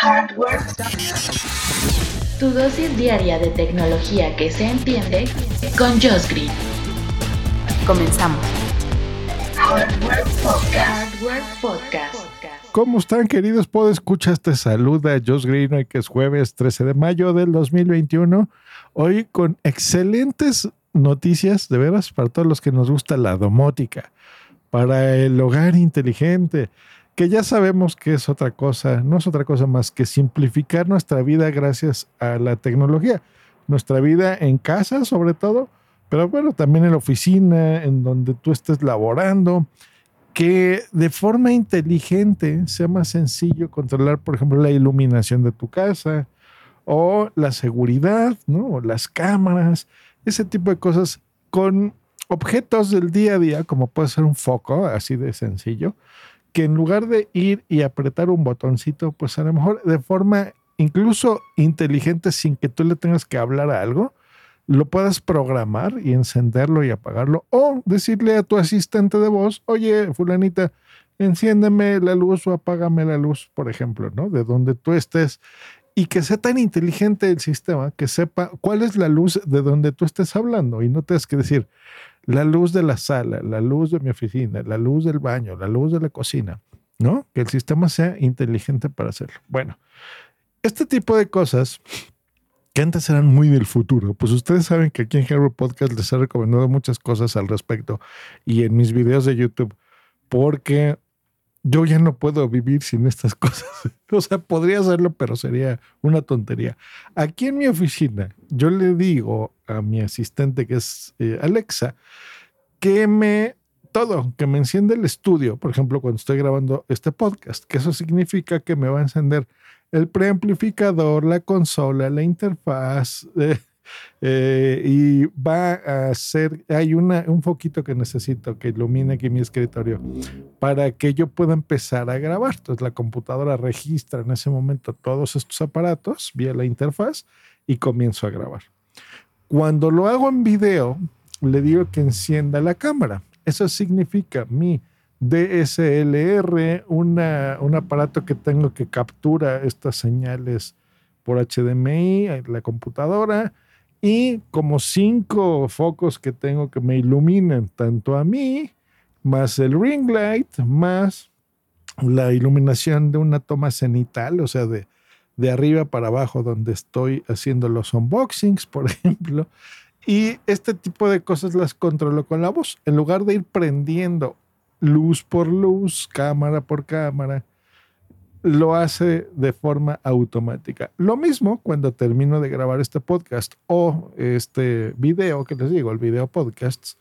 Hardware. Tu dosis diaria de tecnología que se entiende con Josh Green. Comenzamos. Hardware Podcast. Hardware Podcast. ¿Cómo están, queridos podescuchas? Te saluda Josh Green hoy que es jueves 13 de mayo del 2021. Hoy con excelentes noticias, de veras, para todos los que nos gusta la domótica, para el hogar inteligente, que ya sabemos que es otra cosa, no es otra cosa más que simplificar nuestra vida gracias a la tecnología. Nuestra vida en casa, sobre todo, pero bueno, también en la oficina, en donde tú estés laborando, que de forma inteligente sea más sencillo controlar, por ejemplo, la iluminación de tu casa o la seguridad, ¿no? O las cámaras, ese tipo de cosas con objetos del día a día, como puede ser un foco, así de sencillo, que en lugar de ir y apretar un botoncito, pues a lo mejor de forma incluso inteligente sin que tú le tengas que hablar a algo, lo puedas programar y encenderlo y apagarlo o decirle a tu asistente de voz, oye, fulanita, enciéndeme la luz o apágame la luz, por ejemplo, ¿no? De donde tú estés y que sea tan inteligente el sistema que sepa cuál es la luz de donde tú estés hablando y no tengas que decir la luz de la sala, la luz de mi oficina, la luz del baño, la luz de la cocina, ¿no? Que el sistema sea inteligente para hacerlo. Bueno, este tipo de cosas que antes eran muy del futuro, pues ustedes saben que aquí en Hero Podcast les he recomendado muchas cosas al respecto y en mis videos de YouTube, porque yo ya no puedo vivir sin estas cosas. O sea, podría hacerlo, pero sería una tontería. Aquí en mi oficina, yo le digo a mi asistente, que es eh, Alexa, que me todo, que me enciende el estudio, por ejemplo, cuando estoy grabando este podcast, que eso significa que me va a encender el preamplificador, la consola, la interfaz, eh, eh, y va a ser, hay una, un foquito que necesito que ilumine aquí mi escritorio para que yo pueda empezar a grabar. Entonces la computadora registra en ese momento todos estos aparatos vía la interfaz y comienzo a grabar. Cuando lo hago en video, le digo que encienda la cámara. Eso significa mi DSLR, una, un aparato que tengo que captura estas señales por HDMI, la computadora, y como cinco focos que tengo que me iluminen tanto a mí, más el ring light, más la iluminación de una toma cenital, o sea, de, de arriba para abajo donde estoy haciendo los unboxings, por ejemplo. Y este tipo de cosas las controlo con la voz. En lugar de ir prendiendo luz por luz, cámara por cámara, lo hace de forma automática. Lo mismo cuando termino de grabar este podcast o este video que les digo, el video podcast,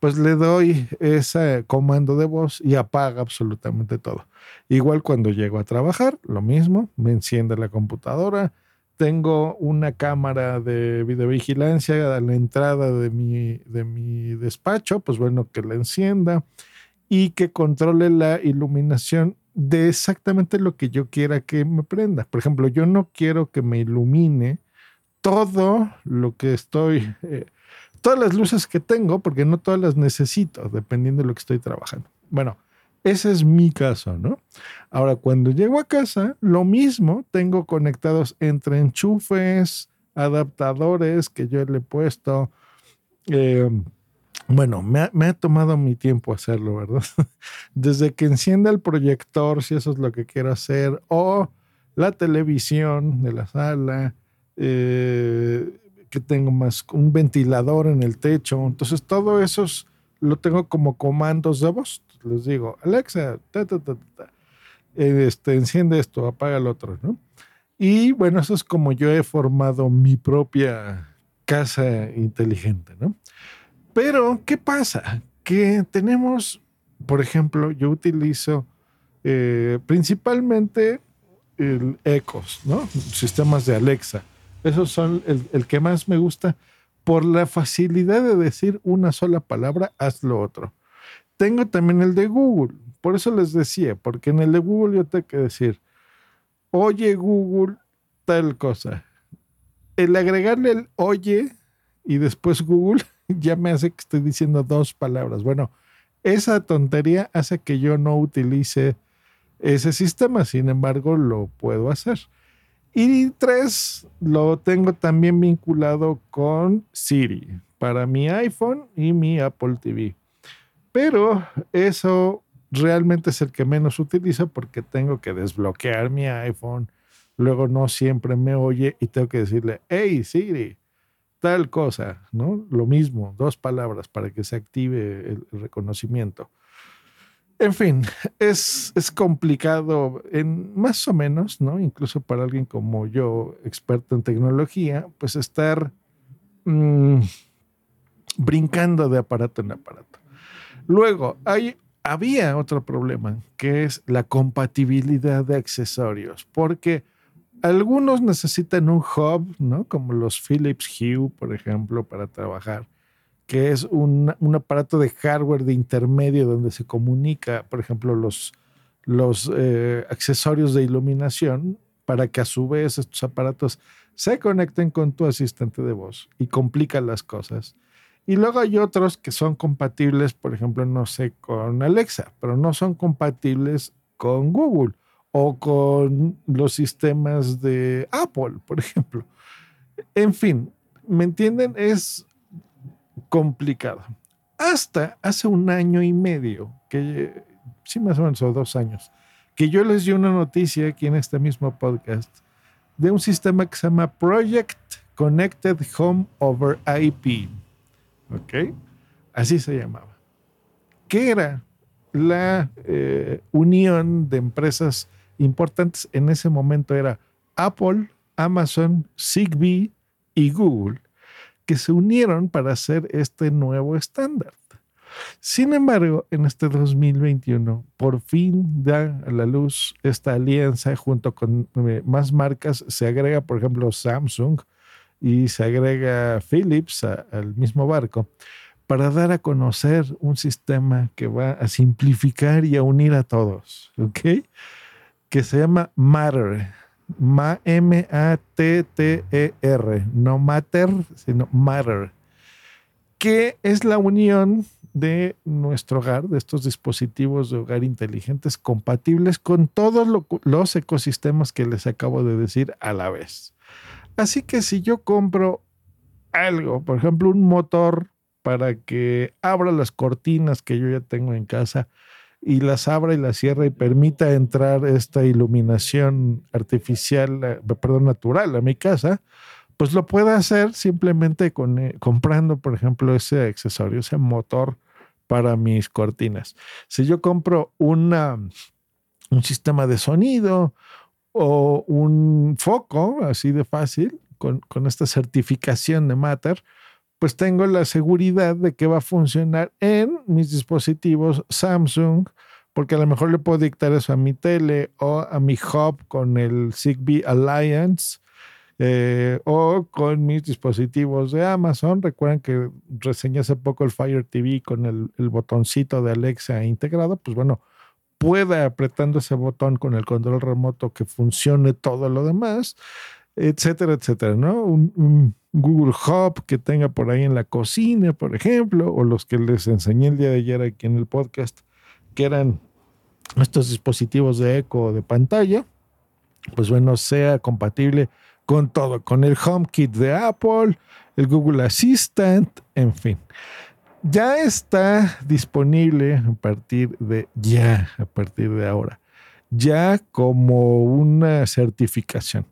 pues le doy ese comando de voz y apaga absolutamente todo. Igual cuando llego a trabajar, lo mismo, me enciende la computadora, tengo una cámara de videovigilancia a la entrada de mi, de mi despacho, pues bueno, que la encienda y que controle la iluminación de exactamente lo que yo quiera que me prenda. Por ejemplo, yo no quiero que me ilumine todo lo que estoy, eh, todas las luces que tengo, porque no todas las necesito, dependiendo de lo que estoy trabajando. Bueno, ese es mi caso, ¿no? Ahora, cuando llego a casa, lo mismo, tengo conectados entre enchufes, adaptadores que yo le he puesto. Eh, bueno, me ha, tomado mi tiempo hacerlo, ¿verdad? Desde que encienda el proyector, si eso es lo que quiero hacer, o la televisión de la sala, eh, que tengo más un ventilador en el techo. Entonces, todo eso lo tengo como comandos de voz. Les digo, Alexa, este, enciende esto, apaga el otro, ¿no? Y bueno, eso es como yo he formado mi propia casa inteligente, ¿no? Pero, ¿qué pasa? Que tenemos, por ejemplo, yo utilizo eh, principalmente el Ecos, ¿no? Sistemas de Alexa. Esos son el, que más me gusta por la facilidad de decir una sola palabra, haz lo otro. Tengo también el de Google. Por eso les decía, porque en el de Google yo tengo que decir, oye Google, tal cosa. El agregarle el oye y después Google ya me hace que estoy diciendo dos palabras. Bueno, esa tontería hace que yo no utilice ese sistema, sin embargo, lo puedo hacer. Y tres, lo tengo también vinculado con Siri para mi iPhone y mi Apple TV. Pero eso realmente es el que menos utilizo porque tengo que desbloquear mi iPhone. Luego no siempre me oye y tengo que decirle, hey Siri, tal cosa, ¿no? Lo mismo, dos palabras para que se active el reconocimiento. En fin, es, es complicado en más o menos, ¿no? Incluso para alguien como yo, experto en tecnología, pues estar mm, brincando de aparato en aparato. Luego, hay, había otro problema, que es la compatibilidad de accesorios, porque algunos necesitan un hub, ¿no? Como los Philips Hue, por ejemplo, para trabajar que es un, aparato de hardware de intermedio donde se comunica, por ejemplo, los, los eh, accesorios de iluminación para que a su vez estos aparatos se conecten con tu asistente de voz y complican las cosas. Y luego hay otros que son compatibles, por ejemplo, no sé, con Alexa, pero no son compatibles con Google o con los sistemas de Apple, por ejemplo. En fin, ¿me entienden? Es complicado. Hasta hace un año y medio, que sí más o menos, o dos años, que yo les di una noticia aquí en este mismo podcast de un sistema que se llama Project Connected Home Over IP. ¿Ok? Así se llamaba. Que era la eh, unión de empresas importantes en ese momento era Apple, Amazon, Zigbee y Google que se unieron para hacer este nuevo estándar. Sin embargo, en este 2021, por fin da a la luz esta alianza junto con eh, más marcas. Se agrega, por ejemplo, Samsung y se agrega Philips al mismo barco para dar a conocer un sistema que va a simplificar y a unir a todos, ¿ok? Que se llama Matter M-A-T-T-E-R, no matter, sino matter, que es la unión de nuestro hogar, de estos dispositivos de hogar inteligentes compatibles con todos los ecosistemas que les acabo de decir a la vez. Así que si yo compro algo, por ejemplo, un motor para que abra las cortinas que yo ya tengo en casa, y las abra y las cierra y permita entrar esta iluminación artificial, eh, perdón, natural a mi casa, pues lo puede hacer simplemente con, eh, comprando, por ejemplo, ese accesorio, ese motor para mis cortinas. Si yo compro una, un sistema de sonido o un foco, así de fácil, con, con esta certificación de Matter, pues tengo la seguridad de que va a funcionar en mis dispositivos Samsung, porque a lo mejor le puedo dictar eso a mi tele o a mi hub con el Zigbee Alliance eh, o con mis dispositivos de Amazon. Recuerden que reseñé hace poco el Fire TV con el, el botoncito de Alexa integrado. Pues bueno, pueda apretando ese botón con el control remoto que funcione todo lo demás, etcétera, etcétera, ¿no? un Google Hub que tenga por ahí en la cocina, por ejemplo, o los que les enseñé el día de ayer aquí en el podcast, que eran estos dispositivos de eco de pantalla, pues bueno, sea compatible con todo, con el HomeKit de Apple, el Google Assistant, en fin. Ya está disponible a partir de ya, a partir de ahora, ya como una certificación.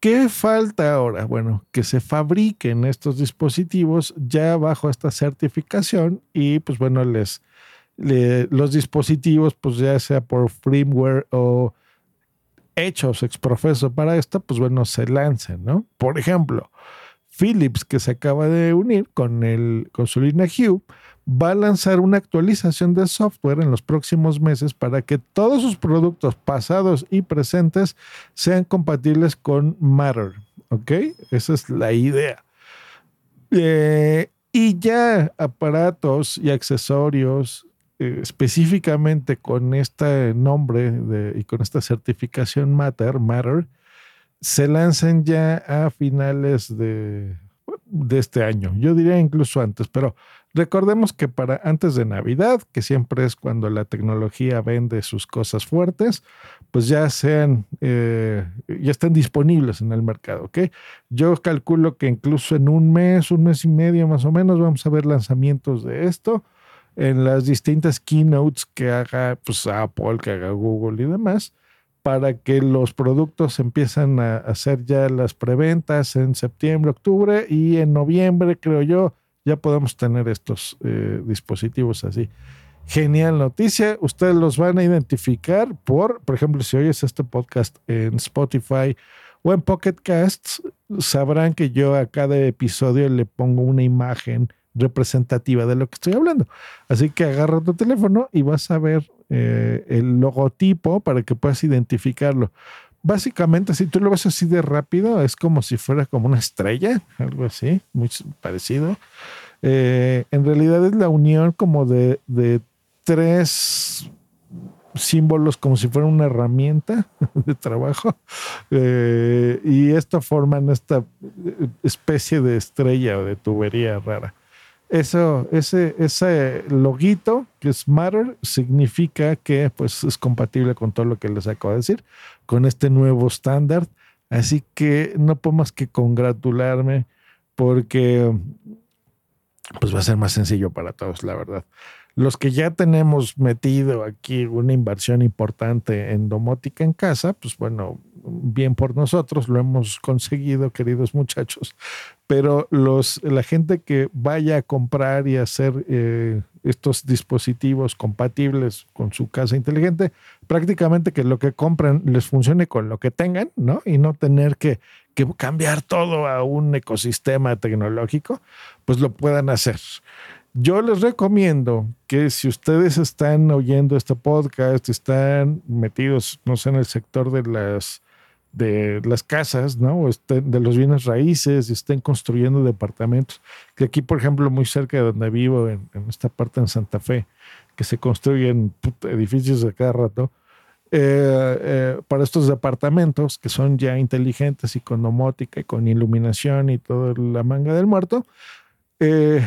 ¿Qué falta ahora? Bueno, que se fabriquen estos dispositivos ya bajo esta certificación y pues bueno, les, los dispositivos, pues ya sea por firmware o hechos exprofeso para esto, pues bueno, se lancen, ¿no? Por ejemplo, Philips, que se acaba de unir con, el, con su línea Hue, va a lanzar una actualización de software en los próximos meses para que todos sus productos pasados y presentes sean compatibles con Matter. ¿Ok? Esa es la idea. Eh, y ya aparatos y accesorios eh, específicamente con este nombre y con esta certificación Matter, Matter, se lanzan ya a finales de de este año. Yo diría incluso antes, pero recordemos que para antes de Navidad, que siempre es cuando la tecnología vende sus cosas fuertes, pues ya sean, eh, ya están disponibles en el mercado, ¿ok? Yo calculo que incluso en un mes, un mes y medio más o menos, vamos a ver lanzamientos de esto en las distintas keynotes que haga pues, Apple, que haga Google y demás para que los productos empiezan a hacer ya las preventas en septiembre, octubre y en noviembre, creo yo, ya podemos tener estos eh, dispositivos así. Genial noticia. Ustedes los van a identificar por, por ejemplo, si oyes este podcast en Spotify o en Pocket Casts, sabrán que yo a cada episodio le pongo una imagen representativa de lo que estoy hablando. Así que agarra tu teléfono y vas a ver eh, el logotipo para que puedas identificarlo. Básicamente, si tú lo ves así de rápido, es como si fuera como una estrella, algo así, muy parecido. Eh, en realidad es la unión como de, tres símbolos como si fuera una herramienta de trabajo eh, y esto forman esta especie de estrella o de tubería rara. Eso, ese, ese loguito que es Matter significa que pues, es compatible con todo lo que les acabo de decir, con este nuevo estándar. Así que no puedo más que congratularme porque pues va a ser más sencillo para todos, la verdad. Los que ya tenemos metido aquí una inversión importante en domótica en casa, pues bueno, bien por nosotros, lo hemos conseguido, queridos muchachos, pero los, la gente que vaya a comprar y hacer eh, estos dispositivos compatibles con su casa inteligente, prácticamente que lo que compren les funcione con lo que tengan, ¿no? Y no tener que, que cambiar todo a un ecosistema tecnológico, pues lo puedan hacer. Yo les recomiendo que si ustedes están oyendo este podcast, están metidos, no sé, en el sector de las de las casas, ¿no? O de los bienes raíces, estén construyendo departamentos. Que aquí, por ejemplo, muy cerca de donde vivo, en, esta parte en Santa Fe, que se construyen edificios de cada rato, eh, eh, para estos departamentos que son ya inteligentes y con domótica y con iluminación y toda la manga del muerto, eh,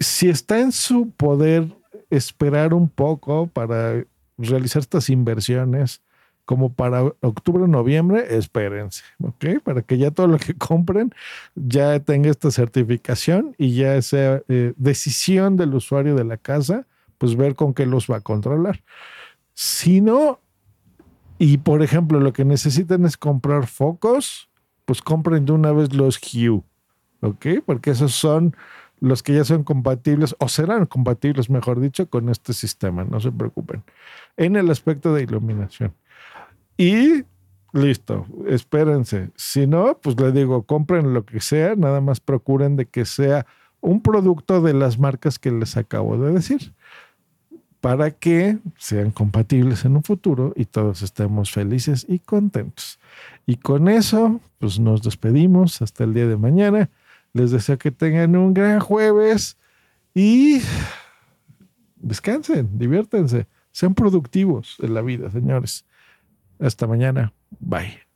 si está en su poder esperar un poco para realizar estas inversiones, como para octubre noviembre, espérense, ¿ok? Para que ya todo lo que compren ya tenga esta certificación y ya sea eh, decisión del usuario de la casa, pues ver con qué los va a controlar. Si no, y por ejemplo, lo que necesitan es comprar focos, pues compren de una vez los Hue, ¿ok? Porque esos son los que ya son compatibles o serán compatibles, mejor dicho, con este sistema, no se preocupen, en el aspecto de iluminación. Y listo, espérense. Si no, pues le digo, compren lo que sea, nada más procuren de que sea un producto de las marcas que les acabo de decir, para que sean compatibles en un futuro y todos estemos felices y contentos. Y con eso, pues nos despedimos hasta el día de mañana. Les deseo que tengan un gran jueves y descansen, diviértanse, sean productivos en la vida, señores. Hasta mañana. Bye.